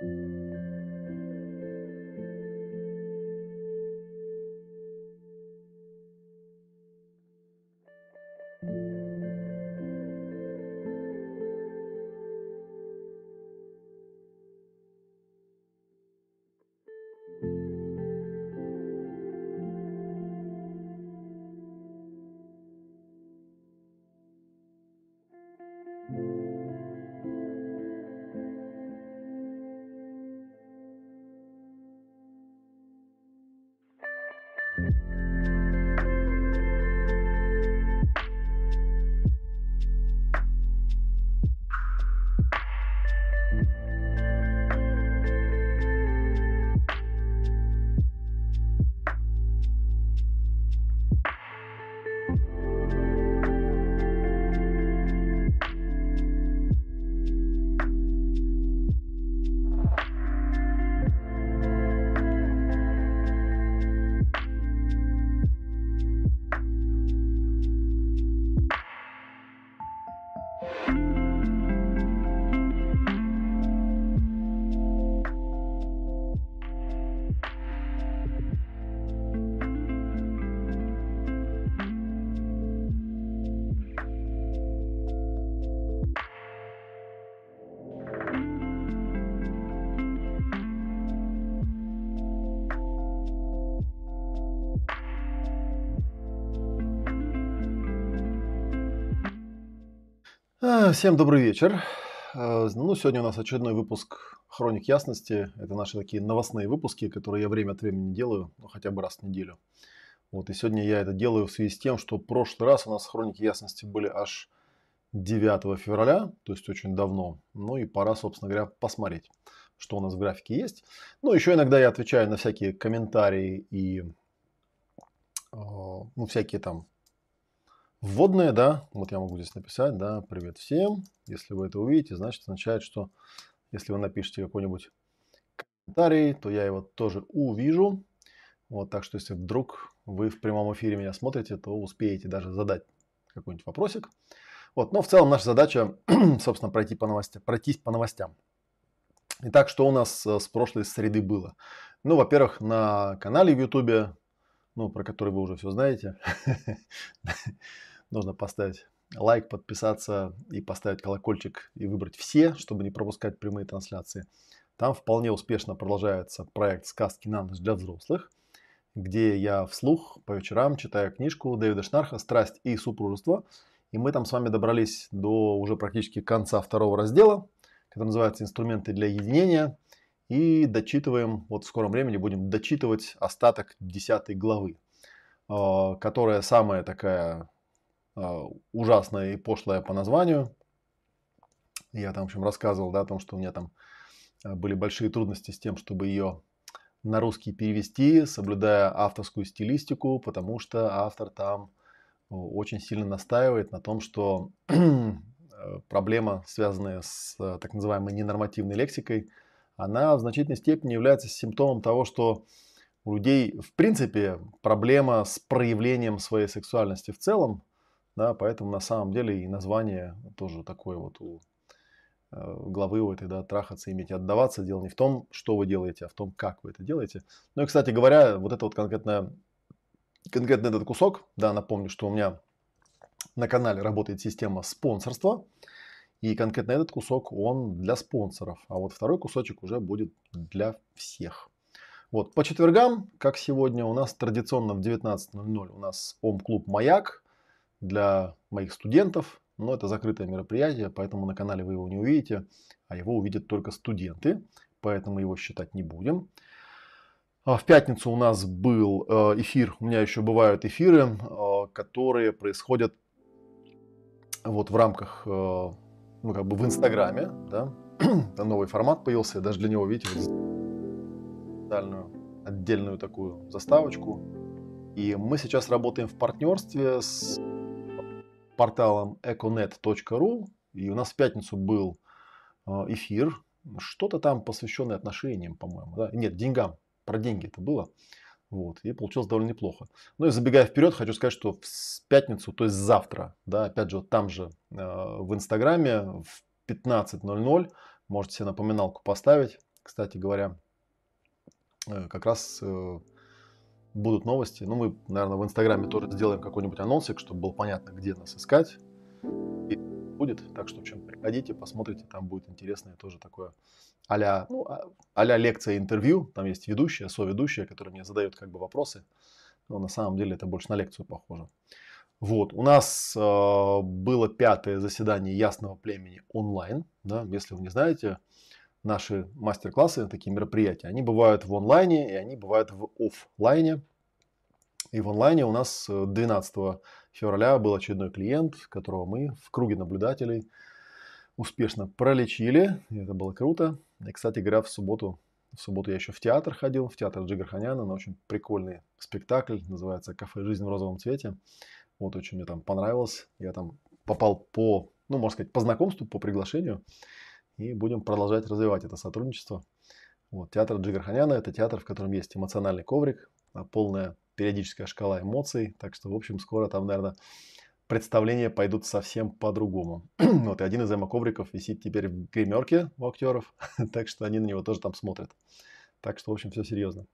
А, всем добрый вечер. А, ну, сегодня у нас очередной выпуск «Хроник ясности». Это наши такие новостные выпуски, которые я время от времени делаю, ну, хотя бы раз в неделю. Вот, и сегодня я это делаю в связи с тем, что в прошлый раз у нас «Хроники ясности» были аж 9 февраля, то есть очень давно. Ну и пора, собственно говоря, посмотреть, что у нас в графике есть. Ну, еще иногда я отвечаю на всякие комментарии и а, ну, всякие там Вводные, да, вот я могу здесь написать, да, привет всем. Если вы это увидите, значит означает, что если вы напишите какой-нибудь комментарий, то я его тоже увижу. Вот, так что если вдруг вы в прямом эфире меня смотрите, то успеете даже задать какой-нибудь вопросик. Вот, но в целом наша задача, собственно, пройти по новостям, пройтись по новостям. Итак, что у нас э, с прошлой среды было? Ну, во-первых, на канале в YouTube, ну, про который вы уже все знаете, нужно поставить лайк, подписаться и поставить колокольчик и выбрать все, чтобы не пропускать прямые трансляции. Там вполне успешно продолжается проект «Сказки на ночь для взрослых», где я вслух по вечерам читаю книжку Дэвида Шнарха «Страсть и супружество». И мы там с вами добрались до уже практически конца второго раздела, который называется «Инструменты для единения». И дочитываем, вот в скором времени будем дочитывать остаток десятой главы, а, которая самая такая ужасная и пошлая по названию. Я там, в общем, рассказывал да, о том, что у меня там а, были большие трудности с тем, чтобы ее на русский перевести, соблюдая авторскую стилистику, потому что автор там очень сильно настаивает на том, что проблема, связанная с а, так называемой ненормативной лексикой, она в значительной степени является симптомом того, что у людей в принципе проблема с проявлением своей сексуальности в целом, да, поэтому на самом деле и название тоже такое вот у э, главы у этой, да, трахаться, иметь и отдаваться. Дело не в том, что вы делаете, а в том, как вы это делаете. Ну и, кстати говоря, вот это вот конкретно, конкретно этот кусок, да, напомню, что у меня на канале работает система спонсорства. И конкретно этот кусок, он для спонсоров. А вот второй кусочек уже будет для всех. Вот, по четвергам, как сегодня, у нас традиционно в 19.00 у нас Ом-клуб «Маяк», для моих студентов, но это закрытое мероприятие, поэтому на канале вы его не увидите, а его увидят только студенты, поэтому его считать не будем. А в пятницу у нас был э, эфир, у меня еще бывают эфиры, э, которые происходят вот в рамках, э, ну как бы в Инстаграме, да, новый формат появился, даже для него, видите, специальную отдельную такую заставочку. И мы сейчас работаем в партнерстве с порталом econet.ru. И у нас в пятницу был а, эфир, что-то там посвященное отношениям, по-моему. Да? Нет, деньгам. Про деньги это было. Вот, и получилось довольно неплохо. Ну и забегая вперед, хочу сказать, что в пятницу, то есть завтра, да, опять же, вот там же э, в Инстаграме в 15.00 можете себе напоминалку поставить, Кстати говоря, как раз будут новости. Ну, мы, наверное, в Инстаграме тоже сделаем какой-нибудь анонсик, чтобы было понятно, где нас искать. И будет. Так что, в общем, приходите, посмотрите, там будет интересное тоже такое а-ля, ну, а, лекция интервью. Там есть ведущая, соведущая, которая мне задает как бы вопросы. Но на самом деле это больше на лекцию похоже. Вот, у нас э, было пятое заседание Ясного племени онлайн. Да, если вы не знаете, наши мастер-классы, такие мероприятия, они бывают в онлайне и они бывают в офлайне. И в онлайне у нас 12 э, февраля был очередной клиент, которого мы в круге наблюдателей успешно пролечили. И это было круто. И, кстати говоря, в субботу, в субботу я еще в театр ходил, в театр Джигарханяна на очень прикольный спектакль, называется «Кафе «Жизнь в розовом цвете». Вот очень мне там понравилось. Я там попал по, ну, можно сказать, по знакомству, по приглашению. И будем продолжать развивать это сотрудничество. Вот, театр Джигарханяна – это театр, в котором есть эмоциональный коврик, а, полная периодическая шкала эмоций. Так что, в общем, скоро там, наверное, представления пойдут совсем по-другому. вот, и один из эмо-ковриков висит теперь в гримерке у актеров, так что они на него тоже там смотрят. Так что, в общем, все серьезно.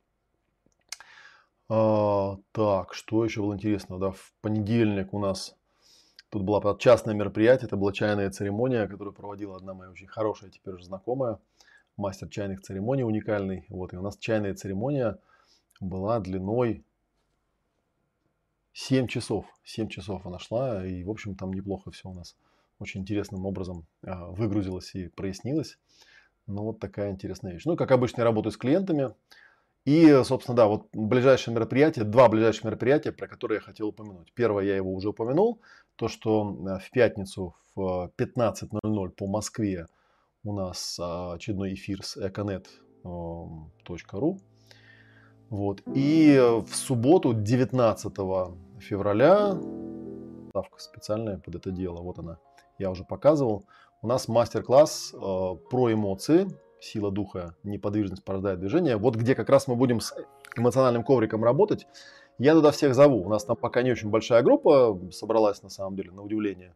А, так, что еще было интересно? Да, в понедельник у нас Тут было частное мероприятие, это была чайная церемония, которую проводила одна моя очень хорошая, теперь уже знакомая, мастер чайных церемоний уникальный. Вот, и у нас чайная церемония была длиной 7 часов. 7 часов она шла, и, в общем, там неплохо все у нас очень интересным образом а, выгрузилось и прояснилось. Ну, вот такая интересная вещь. Ну, как обычно, я работаю с клиентами. И, собственно, да, вот ближайшее мероприятие, два ближайших мероприятия, про которые я хотел упомянуть. Первое, я его уже упомянул, то, что э, в пятницу в 15.00 по Москве у нас а, очередной эфир с econet.ru. Вот. И в субботу, 19 февраля, ставка специальная под это дело, вот она, я уже показывал, у нас мастер-класс э, про эмоции, сила духа, неподвижность порождает движение. Вот где как раз мы будем с эмоциональным ковриком работать. Я туда всех зову. У нас там пока не очень большая группа собралась, на самом деле, на удивление.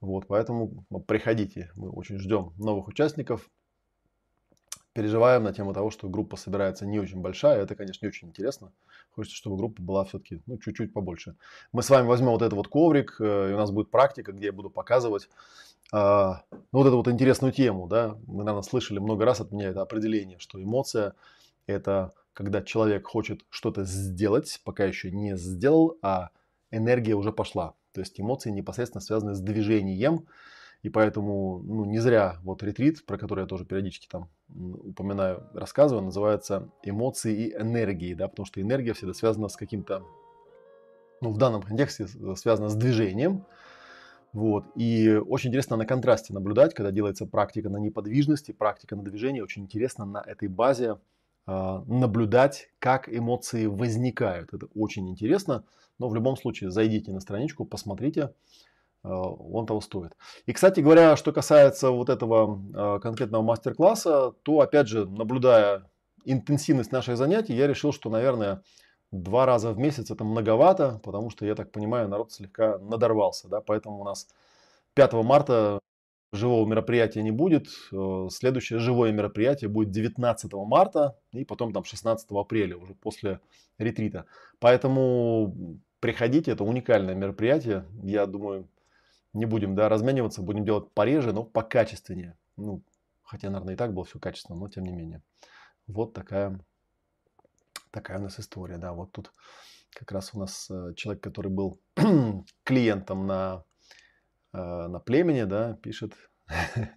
Вот, поэтому приходите. Мы очень ждем новых участников. Переживаем на тему того, что группа собирается не очень большая. Это, конечно, не очень интересно. Хочется, чтобы группа была все-таки ну, чуть-чуть побольше. Мы с вами возьмем вот этот вот коврик, э, и у нас будет практика, где я буду показывать а, ну, вот эту вот интересную тему, да, мы, наверное, слышали много раз от меня это определение, что эмоция – это когда человек хочет что-то сделать, пока еще не сделал, а энергия уже пошла. То есть эмоции непосредственно связаны с движением, и поэтому ну, не зря вот ретрит, про который я тоже периодически там упоминаю, рассказываю, называется эмоции и энергии, да, потому что энергия всегда связана с каким-то, ну, в данном контексте связана с движением, вот. И очень интересно на контрасте наблюдать, когда делается практика на неподвижности, практика на движении. Очень интересно на этой базе э, наблюдать, как эмоции возникают. Это очень интересно. Но в любом случае зайдите на страничку, посмотрите. Э, он того стоит. И, кстати говоря, что касается вот этого э, конкретного мастер-класса, то, опять же, наблюдая интенсивность наших занятий, я решил, что, наверное, Два раза в месяц это многовато, потому что, я так понимаю, народ слегка надорвался. Да? Поэтому у нас 5 марта живого мероприятия не будет. Э, следующее живое мероприятие будет 19 марта и потом там 16 апреля, уже после ретрита. Поэтому приходите, это уникальное мероприятие. Я думаю, не будем да, размениваться, будем делать пореже, но покачественнее. Ну, хотя, наверное, и так было все качественно, но тем не менее. Вот такая такая у нас история, да. Вот тут как раз у нас э, человек, который был клиентом на, э, на племени, да, пишет.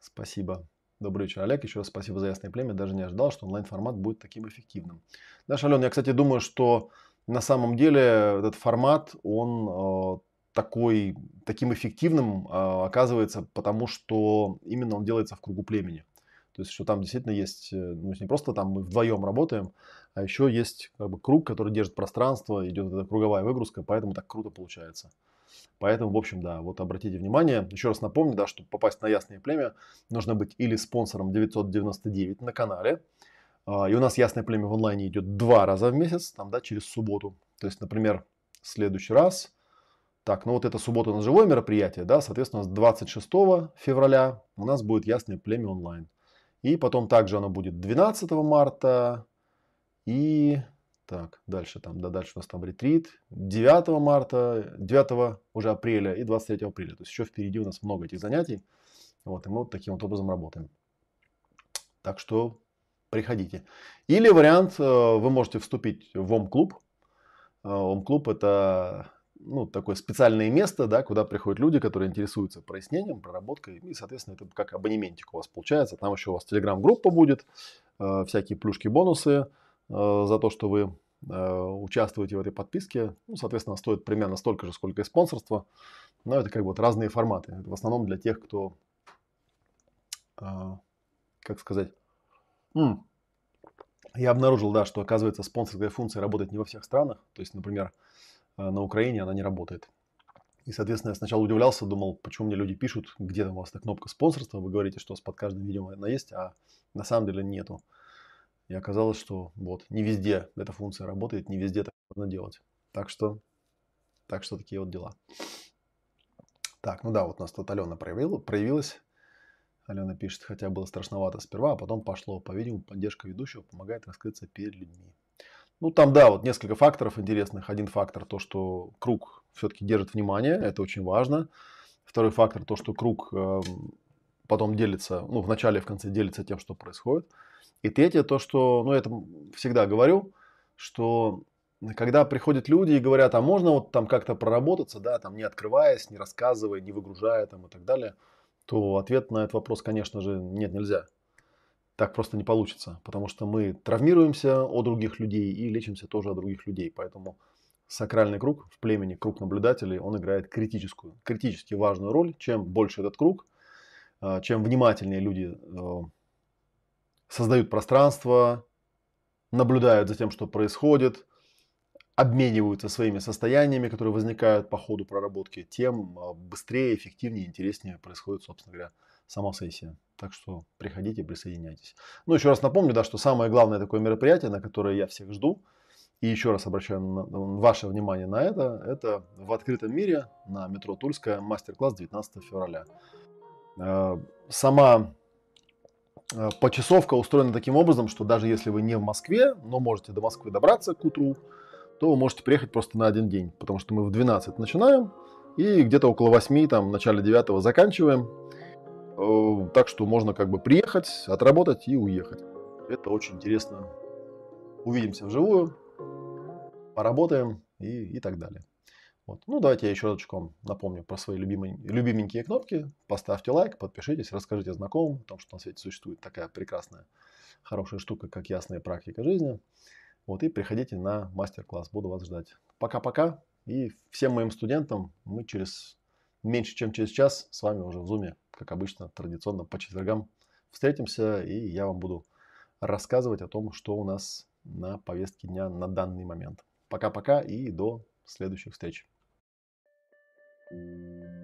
Спасибо. Добрый вечер, Олег. Еще раз спасибо за ясное племя. Даже не ожидал, что онлайн-формат будет таким эффективным. Да, Шален, я, кстати, думаю, что на самом деле этот формат, он э, такой, таким эффективным оказывается, потому что именно он делается в кругу племени. То есть, что там действительно есть, э, ну, не просто там мы вдвоем работаем, а еще есть как бы круг, который держит пространство, идет эта круговая выгрузка, поэтому так круто получается. Поэтому, в общем, да, вот обратите внимание, еще раз напомню, да, чтобы попасть на Ясное Племя, нужно быть или спонсором 999 на канале, а, и у нас Ясное Племя в онлайне идет два раза в месяц, там, да, через субботу. То есть, например, в следующий раз, так, ну вот это суббота на живое мероприятие, да, соответственно, с 26 февраля у нас будет Ясное Племя онлайн. И потом также оно будет 12 марта и так, дальше там, да, дальше у нас там ретрит 9 марта, 9 уже апреля и 23 апреля. То есть еще впереди у нас много этих занятий. Вот, и мы вот таким вот образом работаем. Так что приходите. Или вариант, э, вы можете вступить в ОМ-клуб. Э, ОМ-клуб это ну, такое специальное место, да, куда приходят люди, которые интересуются прояснением, проработкой. И, соответственно, это как абонементик у вас получается. Там еще у вас телеграм-группа будет, э, всякие плюшки, бонусы за то, что вы участвуете в этой подписке. Ну, соответственно, стоит примерно столько же, сколько и спонсорство. Но это как бы вот разные форматы. Это в основном для тех, кто, как сказать, я обнаружил, да, что оказывается спонсорская функция работает не во всех странах. То есть, например, э, на Украине она не работает. И, соответственно, я сначала удивлялся, думал, почему мне люди пишут, где там у вас эта кнопка спонсорства, вы говорите, что под каждым видео она есть, а на самом деле нету. И оказалось, что вот не везде эта функция работает, не везде так можно делать. Так что, так что такие вот дела. Так, ну да, вот у нас тут Алена проявила, проявилась. Алена пишет, хотя было страшновато сперва, а потом пошло. По-видимому, поддержка ведущего помогает раскрыться перед людьми. Ну, там, да, вот несколько факторов интересных. Один фактор то, что круг все-таки держит внимание, это очень важно. Второй фактор то, что круг э, потом делится, ну, в начале и в конце делится тем, что происходит. И третье то, что, ну, это всегда говорю, что когда приходят люди и говорят, а можно вот там как-то проработаться, да, там не открываясь, не рассказывая, не выгружая там и так далее – то ответ на этот вопрос, конечно же, нет, нельзя. Так просто не получится, потому что мы травмируемся о других людей и лечимся тоже о других людей. Поэтому сакральный круг в племени, круг наблюдателей, он играет критическую, критически важную роль. Чем больше этот круг, а, чем внимательнее люди э, создают пространство, наблюдают за тем, что происходит, обмениваются своими состояниями, которые возникают по ходу проработки, тем а, быстрее, эффективнее, интереснее происходит, собственно говоря, сама сессия. Так что приходите, присоединяйтесь. Ну, еще раз напомню, да, что самое главное такое мероприятие, на которое я всех жду, и еще раз обращаю на, ваше внимание на это, это в открытом мире на метро Тульская мастер-класс 19 февраля. А, сама а, почасовка устроена таким образом, что даже если вы не в Москве, но можете до Москвы добраться к утру, то вы можете приехать просто на один день, потому что мы в 12 начинаем и где-то около 8, там, в начале 9 заканчиваем. Э, так что можно как бы приехать, отработать и уехать. Это очень интересно. Увидимся вживую, поработаем и, и так далее. Вот. Ну, давайте я еще разочек вам напомню про свои любимые, любименькие кнопки. Поставьте лайк, подпишитесь, расскажите знакомым о том, что на свете существует такая прекрасная, хорошая штука, как ясная практика жизни. Вот, и приходите на мастер-класс, буду вас ждать. Пока-пока. И всем моим студентам мы через меньше, чем через час с вами уже в зуме, как обычно, традиционно по четвергам встретимся, и я вам буду рассказывать о том, что у нас на повестке дня на данный момент. Пока-пока и до следующих встреч. thank you